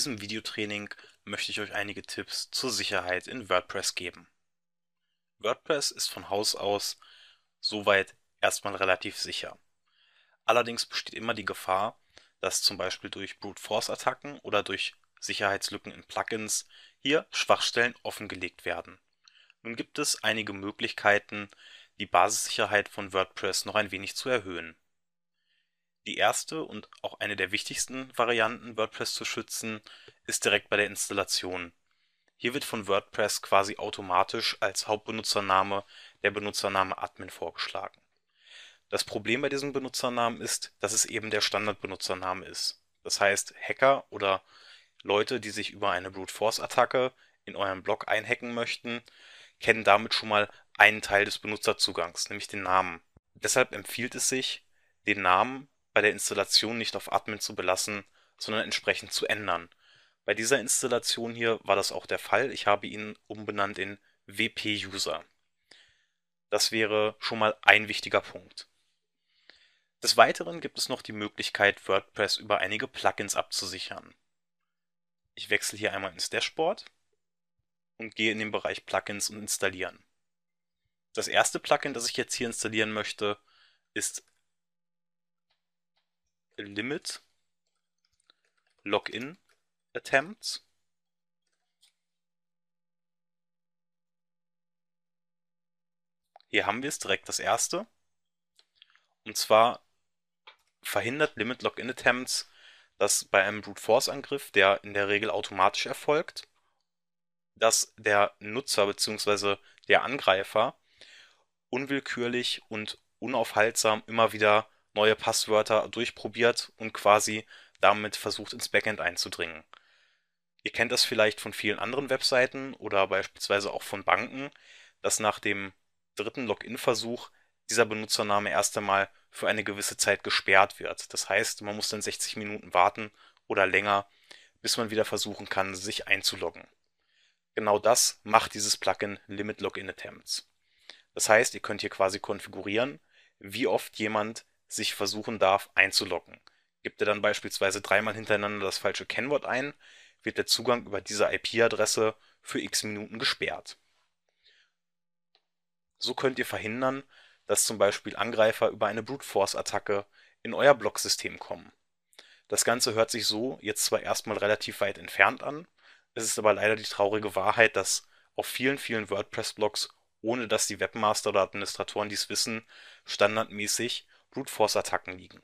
diesem Videotraining möchte ich euch einige Tipps zur Sicherheit in WordPress geben. WordPress ist von Haus aus soweit erstmal relativ sicher. Allerdings besteht immer die Gefahr, dass zum Beispiel durch Brute Force Attacken oder durch Sicherheitslücken in Plugins hier Schwachstellen offengelegt werden. Nun gibt es einige Möglichkeiten, die Basissicherheit von WordPress noch ein wenig zu erhöhen. Die erste und auch eine der wichtigsten Varianten, WordPress zu schützen, ist direkt bei der Installation. Hier wird von WordPress quasi automatisch als Hauptbenutzername der Benutzername Admin vorgeschlagen. Das Problem bei diesem Benutzernamen ist, dass es eben der Standardbenutzername ist. Das heißt, Hacker oder Leute, die sich über eine Brute Force Attacke in euren Blog einhacken möchten, kennen damit schon mal einen Teil des Benutzerzugangs, nämlich den Namen. Deshalb empfiehlt es sich, den Namen bei der Installation nicht auf Admin zu belassen, sondern entsprechend zu ändern. Bei dieser Installation hier war das auch der Fall. Ich habe ihn umbenannt in WP-User. Das wäre schon mal ein wichtiger Punkt. Des Weiteren gibt es noch die Möglichkeit, WordPress über einige Plugins abzusichern. Ich wechsle hier einmal ins Dashboard und gehe in den Bereich Plugins und installieren. Das erste Plugin, das ich jetzt hier installieren möchte, ist Limit Login Attempts. Hier haben wir es direkt das erste. Und zwar verhindert Limit Login Attempts, dass bei einem Brute Force Angriff, der in der Regel automatisch erfolgt, dass der Nutzer bzw. der Angreifer unwillkürlich und unaufhaltsam immer wieder neue Passwörter durchprobiert und quasi damit versucht ins Backend einzudringen. Ihr kennt das vielleicht von vielen anderen Webseiten oder beispielsweise auch von Banken, dass nach dem dritten Login-Versuch dieser Benutzername erst einmal für eine gewisse Zeit gesperrt wird. Das heißt, man muss dann 60 Minuten warten oder länger, bis man wieder versuchen kann, sich einzuloggen. Genau das macht dieses Plugin Limit Login Attempts. Das heißt, ihr könnt hier quasi konfigurieren, wie oft jemand sich versuchen darf einzuloggen. Gibt er dann beispielsweise dreimal hintereinander das falsche Kennwort ein, wird der Zugang über diese IP-Adresse für x Minuten gesperrt. So könnt ihr verhindern, dass zum Beispiel Angreifer über eine Brute Force Attacke in euer Blocksystem kommen. Das Ganze hört sich so jetzt zwar erstmal relativ weit entfernt an, es ist aber leider die traurige Wahrheit, dass auf vielen, vielen WordPress-Blogs, ohne dass die Webmaster oder Administratoren dies wissen, standardmäßig Brute Force Attacken liegen.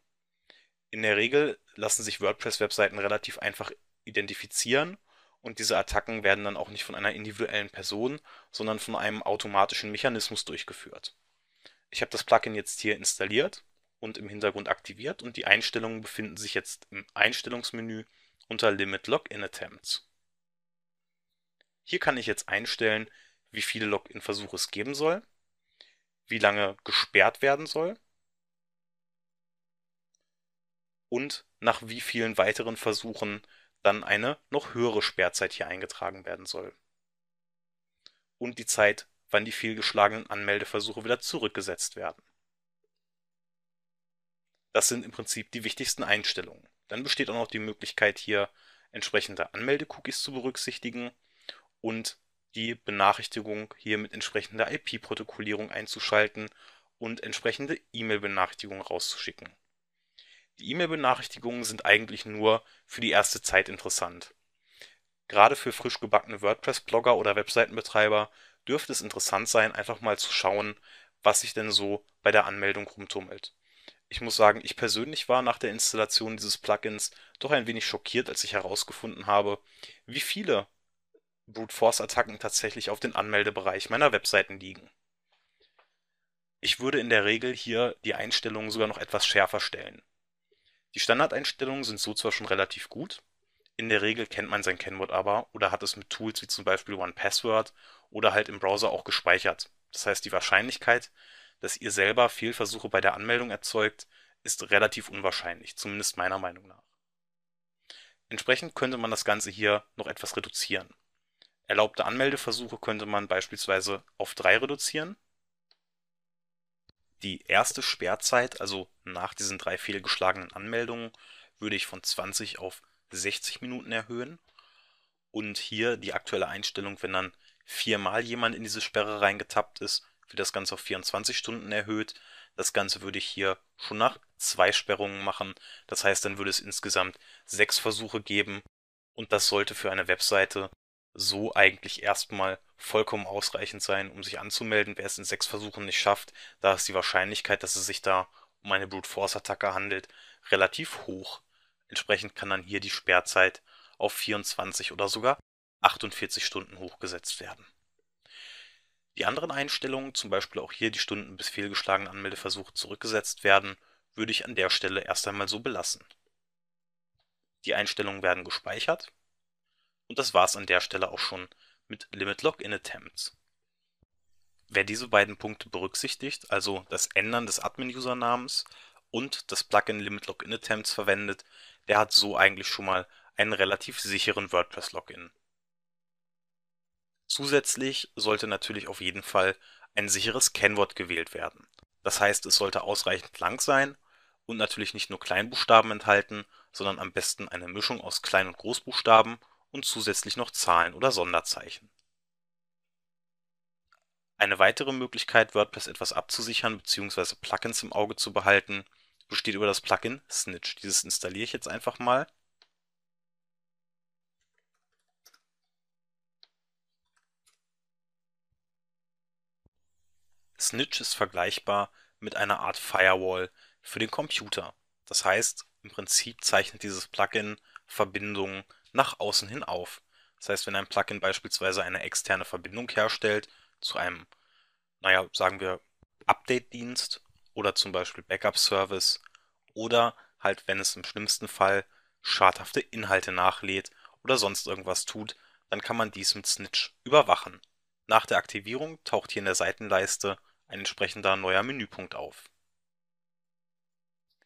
In der Regel lassen sich WordPress-Webseiten relativ einfach identifizieren und diese Attacken werden dann auch nicht von einer individuellen Person, sondern von einem automatischen Mechanismus durchgeführt. Ich habe das Plugin jetzt hier installiert und im Hintergrund aktiviert und die Einstellungen befinden sich jetzt im Einstellungsmenü unter Limit Login Attempts. Hier kann ich jetzt einstellen, wie viele Login-Versuche es geben soll, wie lange gesperrt werden soll und nach wie vielen weiteren Versuchen dann eine noch höhere Sperrzeit hier eingetragen werden soll. Und die Zeit, wann die fehlgeschlagenen Anmeldeversuche wieder zurückgesetzt werden. Das sind im Prinzip die wichtigsten Einstellungen. Dann besteht auch noch die Möglichkeit hier entsprechende Anmelde-Cookies zu berücksichtigen und die Benachrichtigung hier mit entsprechender IP-Protokollierung einzuschalten und entsprechende E-Mail-Benachrichtigungen rauszuschicken. Die E-Mail-Benachrichtigungen sind eigentlich nur für die erste Zeit interessant. Gerade für frisch gebackene WordPress-Blogger oder Webseitenbetreiber dürfte es interessant sein, einfach mal zu schauen, was sich denn so bei der Anmeldung rumtummelt. Ich muss sagen, ich persönlich war nach der Installation dieses Plugins doch ein wenig schockiert, als ich herausgefunden habe, wie viele Brute Force Attacken tatsächlich auf den Anmeldebereich meiner Webseiten liegen. Ich würde in der Regel hier die Einstellungen sogar noch etwas schärfer stellen. Die Standardeinstellungen sind so zwar schon relativ gut, in der Regel kennt man sein Kennwort aber oder hat es mit Tools wie zum Beispiel OnePassword oder halt im Browser auch gespeichert. Das heißt, die Wahrscheinlichkeit, dass ihr selber Fehlversuche bei der Anmeldung erzeugt, ist relativ unwahrscheinlich, zumindest meiner Meinung nach. Entsprechend könnte man das Ganze hier noch etwas reduzieren. Erlaubte Anmeldeversuche könnte man beispielsweise auf drei reduzieren die erste Sperrzeit, also nach diesen drei fehlgeschlagenen Anmeldungen, würde ich von 20 auf 60 Minuten erhöhen. Und hier die aktuelle Einstellung, wenn dann viermal jemand in diese Sperre reingetappt ist, wird das Ganze auf 24 Stunden erhöht. Das Ganze würde ich hier schon nach zwei Sperrungen machen. Das heißt, dann würde es insgesamt sechs Versuche geben. Und das sollte für eine Webseite so eigentlich erstmal vollkommen ausreichend sein, um sich anzumelden. Wer es in sechs Versuchen nicht schafft, da ist die Wahrscheinlichkeit, dass es sich da um eine Brute Force Attacke handelt, relativ hoch. Entsprechend kann dann hier die Sperrzeit auf 24 oder sogar 48 Stunden hochgesetzt werden. Die anderen Einstellungen, zum Beispiel auch hier die Stunden bis fehlgeschlagene Anmeldeversuche zurückgesetzt werden, würde ich an der Stelle erst einmal so belassen. Die Einstellungen werden gespeichert und das war's an der Stelle auch schon mit Limit Login Attempts. Wer diese beiden Punkte berücksichtigt, also das Ändern des Admin-Usernamens und das Plugin Limit Login Attempts verwendet, der hat so eigentlich schon mal einen relativ sicheren WordPress-Login. Zusätzlich sollte natürlich auf jeden Fall ein sicheres Kennwort gewählt werden. Das heißt, es sollte ausreichend lang sein und natürlich nicht nur Kleinbuchstaben enthalten, sondern am besten eine Mischung aus Klein- und Großbuchstaben und zusätzlich noch Zahlen oder Sonderzeichen. Eine weitere Möglichkeit, WordPress etwas abzusichern bzw. Plugins im Auge zu behalten, besteht über das Plugin Snitch. Dieses installiere ich jetzt einfach mal Snitch ist vergleichbar mit einer Art Firewall für den Computer. Das heißt, im Prinzip zeichnet dieses Plugin Verbindungen nach außen hin auf. Das heißt, wenn ein Plugin beispielsweise eine externe Verbindung herstellt zu einem, naja, sagen wir, Update-Dienst oder zum Beispiel Backup-Service oder halt, wenn es im schlimmsten Fall schadhafte Inhalte nachlädt oder sonst irgendwas tut, dann kann man dies mit Snitch überwachen. Nach der Aktivierung taucht hier in der Seitenleiste ein entsprechender neuer Menüpunkt auf.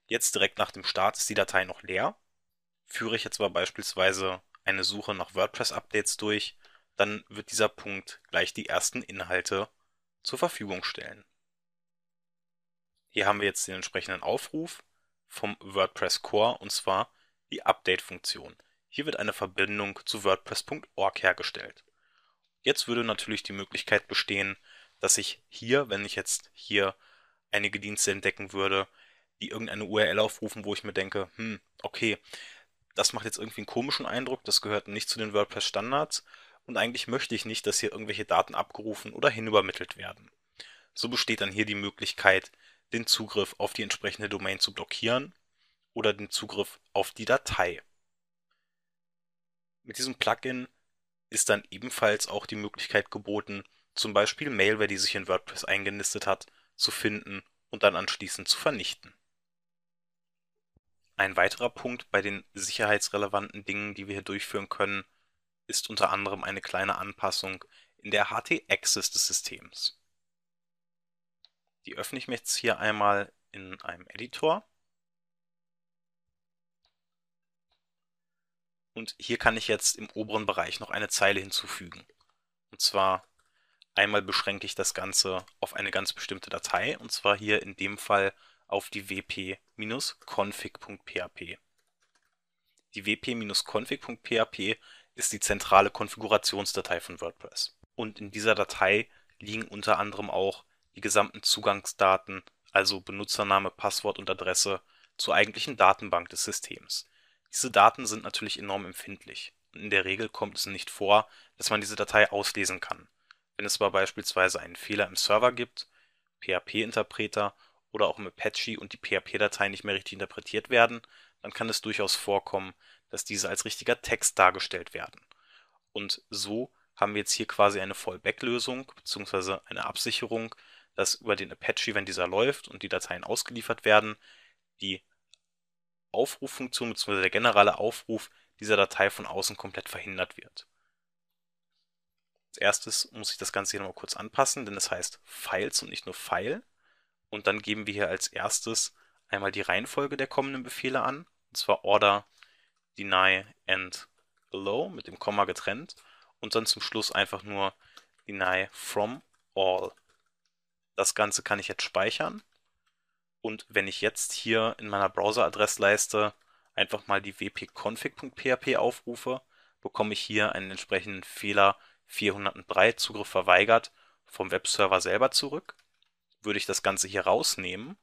Jetzt direkt nach dem Start ist die Datei noch leer. Führe ich jetzt aber beispielsweise eine Suche nach WordPress-Updates durch, dann wird dieser Punkt gleich die ersten Inhalte zur Verfügung stellen. Hier haben wir jetzt den entsprechenden Aufruf vom WordPress Core und zwar die Update-Funktion. Hier wird eine Verbindung zu WordPress.org hergestellt. Jetzt würde natürlich die Möglichkeit bestehen, dass ich hier, wenn ich jetzt hier einige Dienste entdecken würde, die irgendeine URL aufrufen, wo ich mir denke, hm, okay, das macht jetzt irgendwie einen komischen Eindruck, das gehört nicht zu den WordPress-Standards und eigentlich möchte ich nicht, dass hier irgendwelche Daten abgerufen oder hinübermittelt werden. So besteht dann hier die Möglichkeit, den Zugriff auf die entsprechende Domain zu blockieren oder den Zugriff auf die Datei. Mit diesem Plugin ist dann ebenfalls auch die Möglichkeit geboten, zum Beispiel Mailware, die sich in WordPress eingenistet hat, zu finden und dann anschließend zu vernichten. Ein weiterer Punkt bei den sicherheitsrelevanten Dingen, die wir hier durchführen können, ist unter anderem eine kleine Anpassung in der HT-Access des Systems. Die öffne ich mir jetzt hier einmal in einem Editor. Und hier kann ich jetzt im oberen Bereich noch eine Zeile hinzufügen. Und zwar Einmal beschränke ich das Ganze auf eine ganz bestimmte Datei, und zwar hier in dem Fall auf die wp-config.php. Die wp-config.php ist die zentrale Konfigurationsdatei von WordPress. Und in dieser Datei liegen unter anderem auch die gesamten Zugangsdaten, also Benutzername, Passwort und Adresse zur eigentlichen Datenbank des Systems. Diese Daten sind natürlich enorm empfindlich und in der Regel kommt es nicht vor, dass man diese Datei auslesen kann. Wenn es aber beispielsweise einen Fehler im Server gibt, PHP-Interpreter oder auch im Apache und die PHP-Dateien nicht mehr richtig interpretiert werden, dann kann es durchaus vorkommen, dass diese als richtiger Text dargestellt werden. Und so haben wir jetzt hier quasi eine Fallback-Lösung bzw. eine Absicherung, dass über den Apache, wenn dieser läuft und die Dateien ausgeliefert werden, die Aufruffunktion bzw. der generelle Aufruf dieser Datei von außen komplett verhindert wird. Als erstes muss ich das Ganze hier nochmal kurz anpassen, denn es heißt Files und nicht nur File. Und dann geben wir hier als erstes einmal die Reihenfolge der kommenden Befehle an, und zwar Order, Deny and Allow mit dem Komma getrennt und dann zum Schluss einfach nur Deny from all. Das Ganze kann ich jetzt speichern und wenn ich jetzt hier in meiner Browser-Adressleiste einfach mal die wp-config.php aufrufe, bekomme ich hier einen entsprechenden Fehler 403 Zugriff verweigert vom Webserver selber zurück. Würde ich das Ganze hier rausnehmen,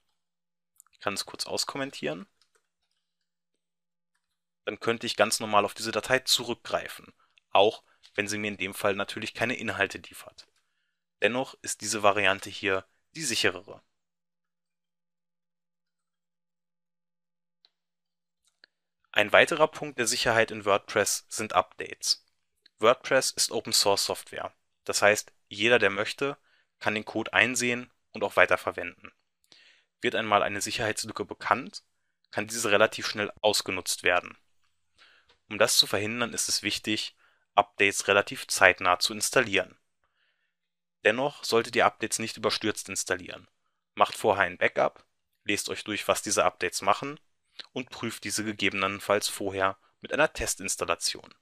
ich kann es kurz auskommentieren, dann könnte ich ganz normal auf diese Datei zurückgreifen, auch wenn sie mir in dem Fall natürlich keine Inhalte liefert. Dennoch ist diese Variante hier die sicherere. Ein weiterer Punkt der Sicherheit in WordPress sind Updates. WordPress ist Open Source Software, das heißt, jeder, der möchte, kann den Code einsehen und auch weiterverwenden. Wird einmal eine Sicherheitslücke bekannt, kann diese relativ schnell ausgenutzt werden. Um das zu verhindern, ist es wichtig, Updates relativ zeitnah zu installieren. Dennoch solltet ihr Updates nicht überstürzt installieren. Macht vorher ein Backup, lest euch durch, was diese Updates machen und prüft diese gegebenenfalls vorher mit einer Testinstallation